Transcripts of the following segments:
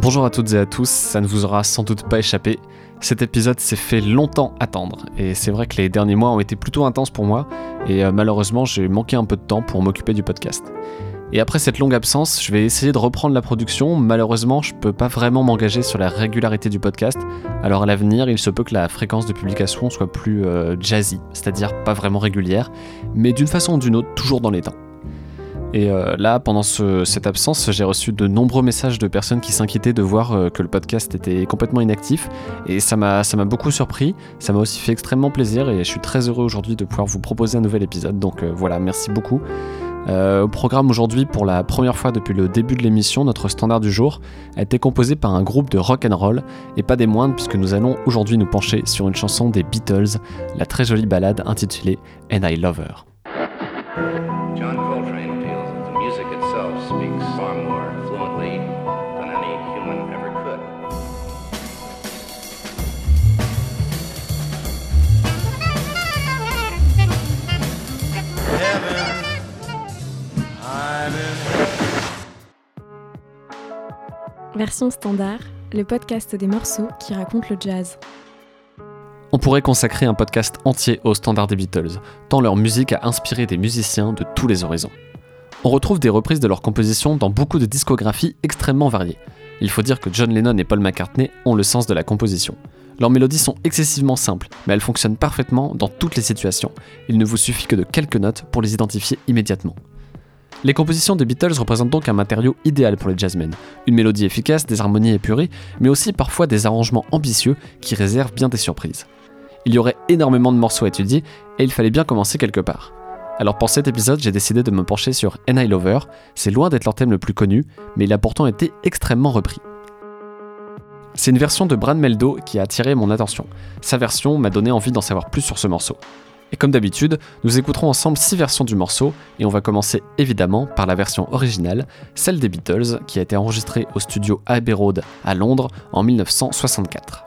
Bonjour à toutes et à tous, ça ne vous aura sans doute pas échappé. Cet épisode s'est fait longtemps attendre, et c'est vrai que les derniers mois ont été plutôt intenses pour moi, et euh, malheureusement j'ai manqué un peu de temps pour m'occuper du podcast. Et après cette longue absence, je vais essayer de reprendre la production. Malheureusement, je peux pas vraiment m'engager sur la régularité du podcast. Alors à l'avenir, il se peut que la fréquence de publication soit plus euh, jazzy, c'est-à-dire pas vraiment régulière, mais d'une façon ou d'une autre, toujours dans les temps. Et euh, là, pendant cette absence, j'ai reçu de nombreux messages de personnes qui s'inquiétaient de voir euh, que le podcast était complètement inactif. Et ça m'a beaucoup surpris. Ça m'a aussi fait extrêmement plaisir et je suis très heureux aujourd'hui de pouvoir vous proposer un nouvel épisode. Donc euh, voilà, merci beaucoup. au programme aujourd'hui, pour la première fois depuis le début de l'émission, notre standard du jour a été composé par un groupe de rock and roll et pas des moindres puisque nous allons aujourd'hui nous pencher sur une chanson des Beatles, la très jolie ballade intitulée And I Love Her. Version standard, le podcast des morceaux qui racontent le jazz. On pourrait consacrer un podcast entier aux standards des Beatles, tant leur musique a inspiré des musiciens de tous les horizons. On retrouve des reprises de leurs compositions dans beaucoup de discographies extrêmement variées. Il faut dire que John Lennon et Paul McCartney ont le sens de la composition. Leurs mélodies sont excessivement simples, mais elles fonctionnent parfaitement dans toutes les situations. Il ne vous suffit que de quelques notes pour les identifier immédiatement. Les compositions des Beatles représentent donc un matériau idéal pour les jazzmen. Une mélodie efficace, des harmonies épurées, mais aussi parfois des arrangements ambitieux qui réservent bien des surprises. Il y aurait énormément de morceaux à étudier et il fallait bien commencer quelque part. Alors pour cet épisode, j'ai décidé de me pencher sur And I Lover. C'est loin d'être leur thème le plus connu, mais il a pourtant été extrêmement repris. C'est une version de Brad Meldo qui a attiré mon attention. Sa version m'a donné envie d'en savoir plus sur ce morceau. Et comme d'habitude, nous écouterons ensemble 6 versions du morceau, et on va commencer évidemment par la version originale, celle des Beatles, qui a été enregistrée au studio Abbey Road à Londres en 1964.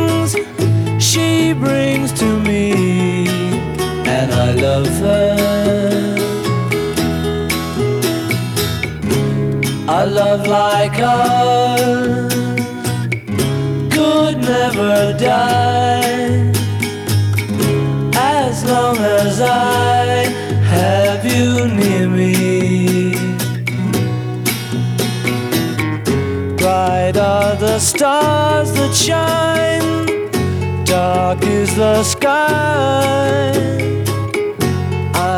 she brings to me, and I love her. A love like ours could never die as long as I have you near me. Bright are the stars that shine, dark is the sky.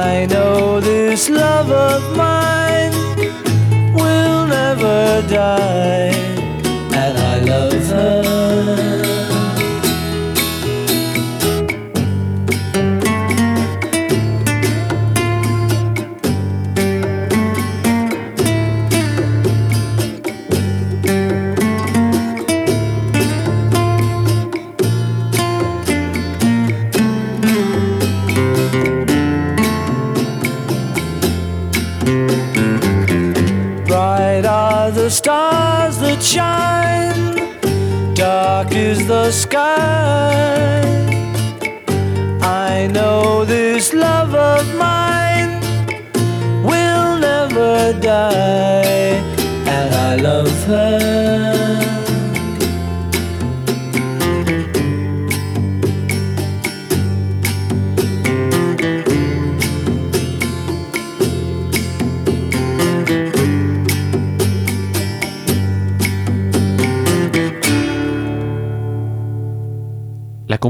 I know this love of mine will never die,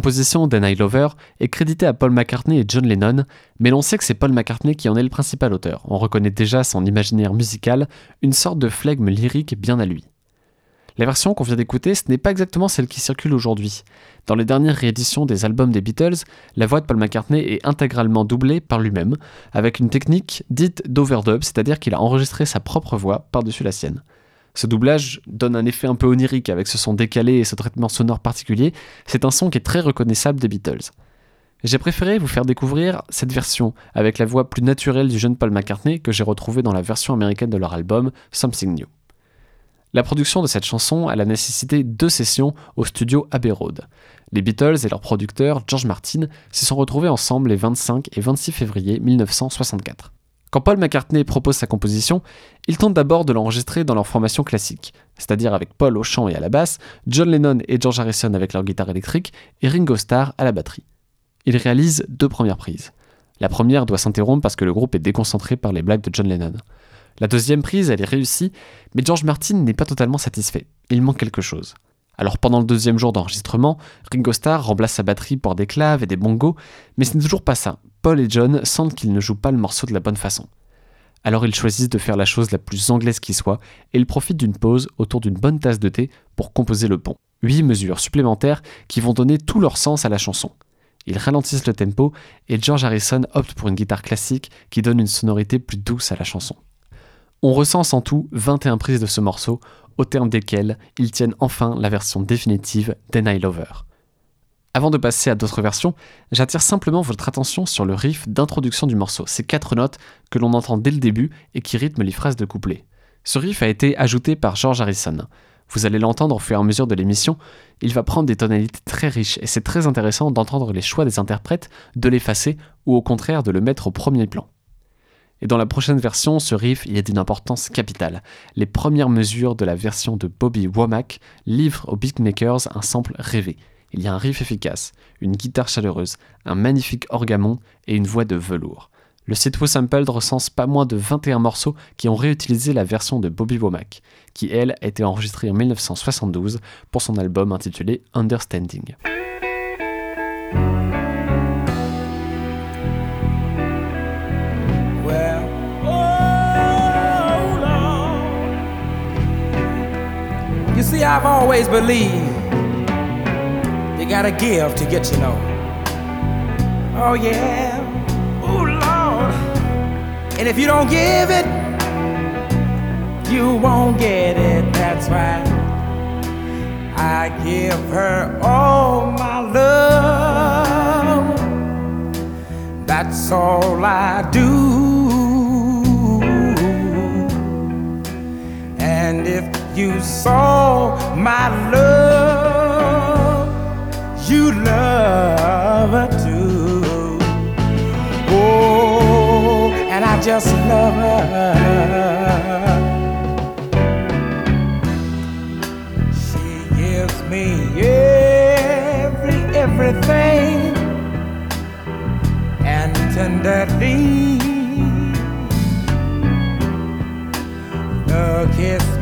composition d'An I Lover est créditée à Paul McCartney et John Lennon, mais l'on sait que c'est Paul McCartney qui en est le principal auteur. On reconnaît déjà son imaginaire musical, une sorte de flegme lyrique bien à lui. La version qu'on vient d'écouter, ce n'est pas exactement celle qui circule aujourd'hui. Dans les dernières rééditions des albums des Beatles, la voix de Paul McCartney est intégralement doublée par lui-même, avec une technique dite d'overdub, c'est-à-dire qu'il a enregistré sa propre voix par-dessus la sienne. Ce doublage donne un effet un peu onirique avec ce son décalé et ce traitement sonore particulier, c'est un son qui est très reconnaissable des Beatles. J'ai préféré vous faire découvrir cette version avec la voix plus naturelle du jeune Paul McCartney que j'ai retrouvé dans la version américaine de leur album Something New. La production de cette chanson a nécessité deux sessions au studio Abbey Road. Les Beatles et leur producteur George Martin s'y sont retrouvés ensemble les 25 et 26 février 1964. Quand Paul McCartney propose sa composition, il tente d'abord de l'enregistrer dans leur formation classique, c'est-à-dire avec Paul au chant et à la basse, John Lennon et George Harrison avec leur guitare électrique et Ringo Starr à la batterie. Il réalise deux premières prises. La première doit s'interrompre parce que le groupe est déconcentré par les blagues de John Lennon. La deuxième prise, elle est réussie, mais George Martin n'est pas totalement satisfait. Il manque quelque chose. Alors pendant le deuxième jour d'enregistrement, Ringo Starr remplace sa batterie pour des claves et des bongos, mais ce n'est toujours pas ça. Paul et John sentent qu'ils ne jouent pas le morceau de la bonne façon. Alors ils choisissent de faire la chose la plus anglaise qui soit, et ils profitent d'une pause autour d'une bonne tasse de thé pour composer le pont. Huit mesures supplémentaires qui vont donner tout leur sens à la chanson. Ils ralentissent le tempo, et George Harrison opte pour une guitare classique qui donne une sonorité plus douce à la chanson. On recense en tout 21 prises de ce morceau, au terme desquelles ils tiennent enfin la version définitive d'En Lover. Avant de passer à d'autres versions, j'attire simplement votre attention sur le riff d'introduction du morceau, ces quatre notes que l'on entend dès le début et qui rythment les phrases de couplet. Ce riff a été ajouté par George Harrison. Vous allez l'entendre au fur et à mesure de l'émission, il va prendre des tonalités très riches et c'est très intéressant d'entendre les choix des interprètes, de l'effacer ou au contraire de le mettre au premier plan. Et dans la prochaine version, ce riff y est d'une importance capitale. Les premières mesures de la version de Bobby Womack livrent aux beatmakers un sample rêvé. Il y a un riff efficace, une guitare chaleureuse, un magnifique orgamon et une voix de velours. Le site Sampled recense pas moins de 21 morceaux qui ont réutilisé la version de Bobby Womack, qui elle a été enregistrée en 1972 pour son album intitulé Understanding. See, I've always believed you gotta give to get to know. Oh, yeah. Oh, Lord. And if you don't give it, you won't get it. That's right. I give her all my love. That's all I do. And if you saw my love, you'd love her too. Oh, and I just love her. She gives me every everything and tenderly a kiss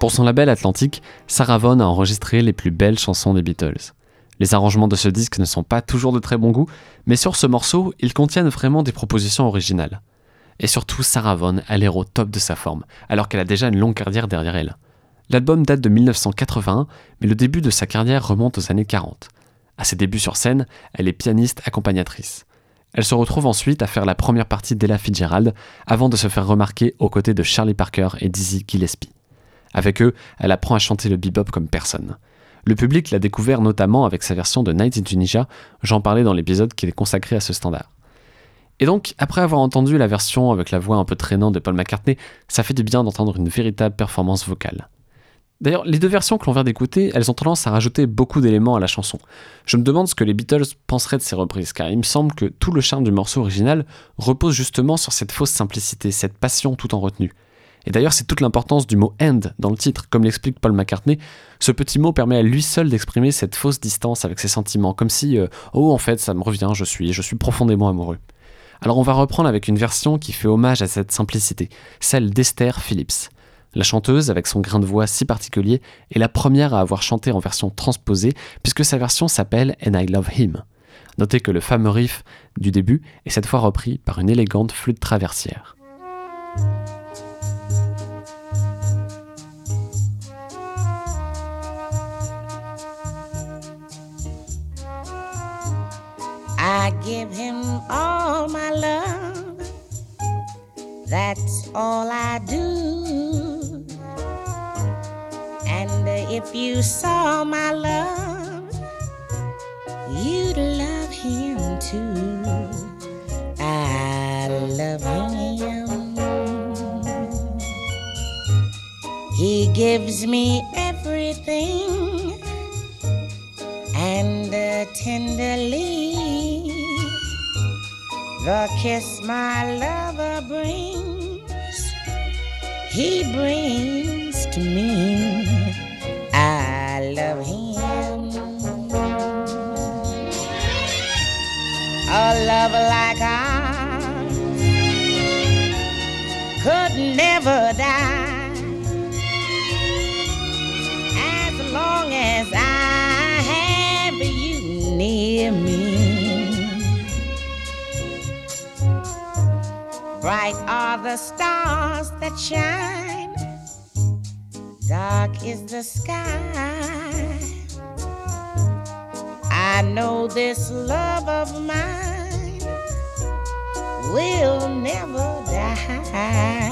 Pour son label Atlantique, Sarah Vaughan a enregistré les plus belles chansons des Beatles. Les arrangements de ce disque ne sont pas toujours de très bon goût, mais sur ce morceau, ils contiennent vraiment des propositions originales. Et surtout, Sarah Vaughan l'air au top de sa forme, alors qu'elle a déjà une longue carrière derrière elle. L'album date de 1981, mais le début de sa carrière remonte aux années 40. À ses débuts sur scène, elle est pianiste accompagnatrice. Elle se retrouve ensuite à faire la première partie d'Ella Fitzgerald, avant de se faire remarquer aux côtés de Charlie Parker et Dizzy Gillespie. Avec eux, elle apprend à chanter le bebop comme personne. Le public l'a découvert notamment avec sa version de Night in Tunisia, j'en parlais dans l'épisode qui est consacré à ce standard. Et donc, après avoir entendu la version avec la voix un peu traînante de Paul McCartney, ça fait du bien d'entendre une véritable performance vocale. D'ailleurs, les deux versions que l'on vient d'écouter, elles ont tendance à rajouter beaucoup d'éléments à la chanson. Je me demande ce que les Beatles penseraient de ces reprises, car il me semble que tout le charme du morceau original repose justement sur cette fausse simplicité, cette passion tout en retenue. Et d'ailleurs, c'est toute l'importance du mot end dans le titre. Comme l'explique Paul McCartney, ce petit mot permet à lui seul d'exprimer cette fausse distance avec ses sentiments, comme si, euh, oh, en fait, ça me revient, je suis, je suis profondément amoureux. Alors, on va reprendre avec une version qui fait hommage à cette simplicité, celle d'Esther Phillips. La chanteuse, avec son grain de voix si particulier, est la première à avoir chanté en version transposée, puisque sa version s'appelle And I Love Him. Notez que le fameux riff du début est cette fois repris par une élégante flûte traversière. I give him all my love. That's all I do. And if you saw my love, you'd love him too. I love him. He gives me everything and uh, tenderly the kiss my lover brings, he brings to me. I love him. A love like ours could never die Bright are the stars that shine, dark is the sky. I know this love of mine will never die.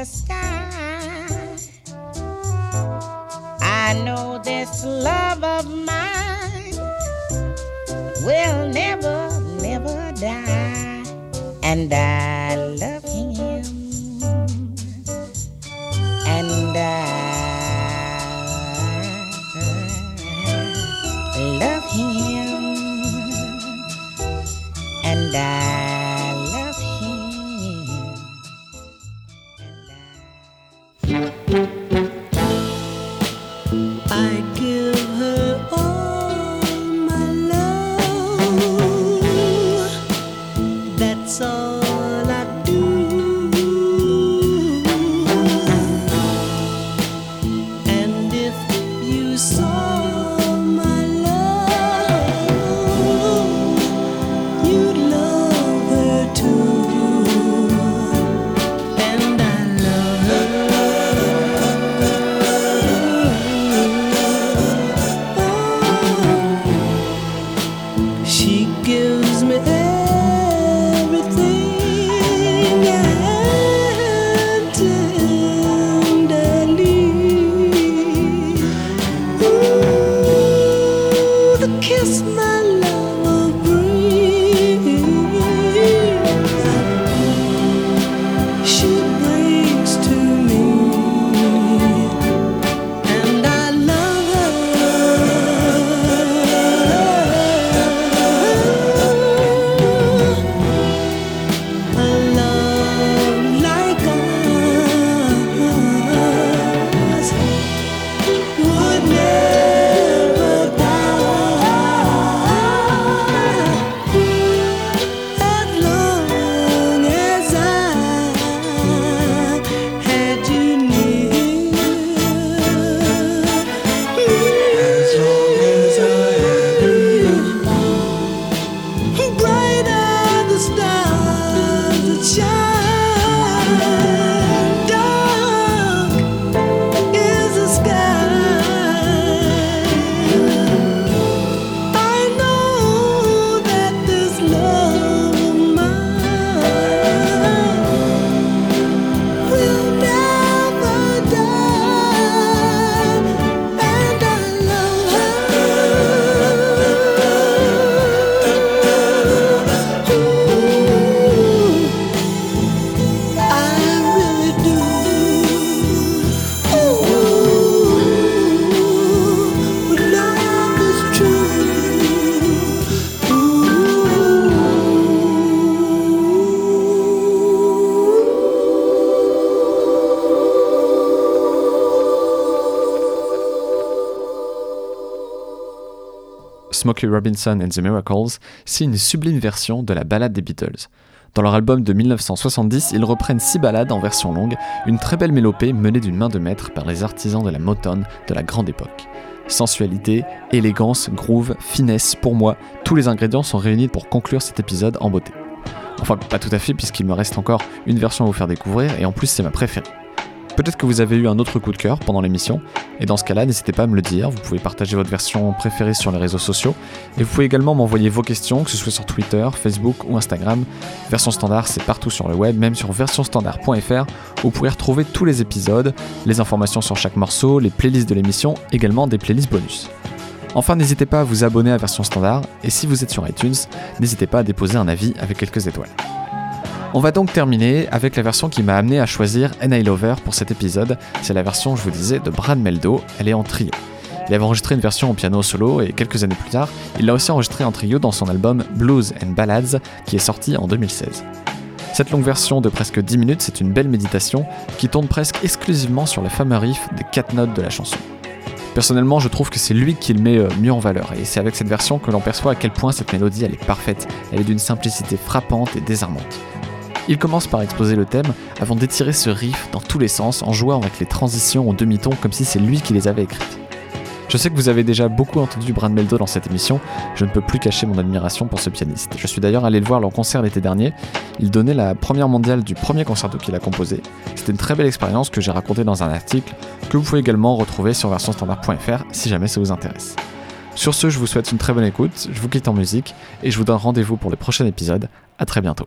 The sky. I know this love of mine will never, never die, and I love him, and I love him. And I Smokey Robinson and the Miracles, c'est une sublime version de la ballade des Beatles. Dans leur album de 1970, ils reprennent six ballades en version longue, une très belle mélopée menée d'une main de maître par les artisans de la Motown de la grande époque. Sensualité, élégance, groove, finesse, pour moi, tous les ingrédients sont réunis pour conclure cet épisode en beauté. Enfin, pas tout à fait, puisqu'il me reste encore une version à vous faire découvrir, et en plus c'est ma préférée. Peut-être que vous avez eu un autre coup de cœur pendant l'émission, et dans ce cas-là, n'hésitez pas à me le dire, vous pouvez partager votre version préférée sur les réseaux sociaux, et vous pouvez également m'envoyer vos questions, que ce soit sur Twitter, Facebook ou Instagram. Version standard, c'est partout sur le web, même sur versionstandard.fr, où vous pourrez retrouver tous les épisodes, les informations sur chaque morceau, les playlists de l'émission, également des playlists bonus. Enfin, n'hésitez pas à vous abonner à Version Standard, et si vous êtes sur iTunes, n'hésitez pas à déposer un avis avec quelques étoiles. On va donc terminer avec la version qui m'a amené à choisir N.I. Lover pour cet épisode. C'est la version, je vous disais, de Brad Meldo. Elle est en trio. Il avait enregistré une version au piano solo et quelques années plus tard, il l'a aussi enregistré en trio dans son album Blues and Ballads qui est sorti en 2016. Cette longue version de presque 10 minutes, c'est une belle méditation qui tourne presque exclusivement sur le fameux riff des 4 notes de la chanson. Personnellement, je trouve que c'est lui qui le met euh, mieux en valeur, et c'est avec cette version que l'on perçoit à quel point cette mélodie elle est parfaite, elle est d'une simplicité frappante et désarmante. Il commence par exposer le thème avant d'étirer ce riff dans tous les sens en jouant avec les transitions en demi-ton comme si c'est lui qui les avait écrites. Je sais que vous avez déjà beaucoup entendu Brad Meldo dans cette émission, je ne peux plus cacher mon admiration pour ce pianiste. Je suis d'ailleurs allé le voir en concert l'été dernier, il donnait la première mondiale du premier concerto qu'il a composé. C'était une très belle expérience que j'ai racontée dans un article que vous pouvez également retrouver sur versionstandard.fr si jamais ça vous intéresse. Sur ce, je vous souhaite une très bonne écoute, je vous quitte en musique et je vous donne rendez-vous pour le prochain épisode. À très bientôt.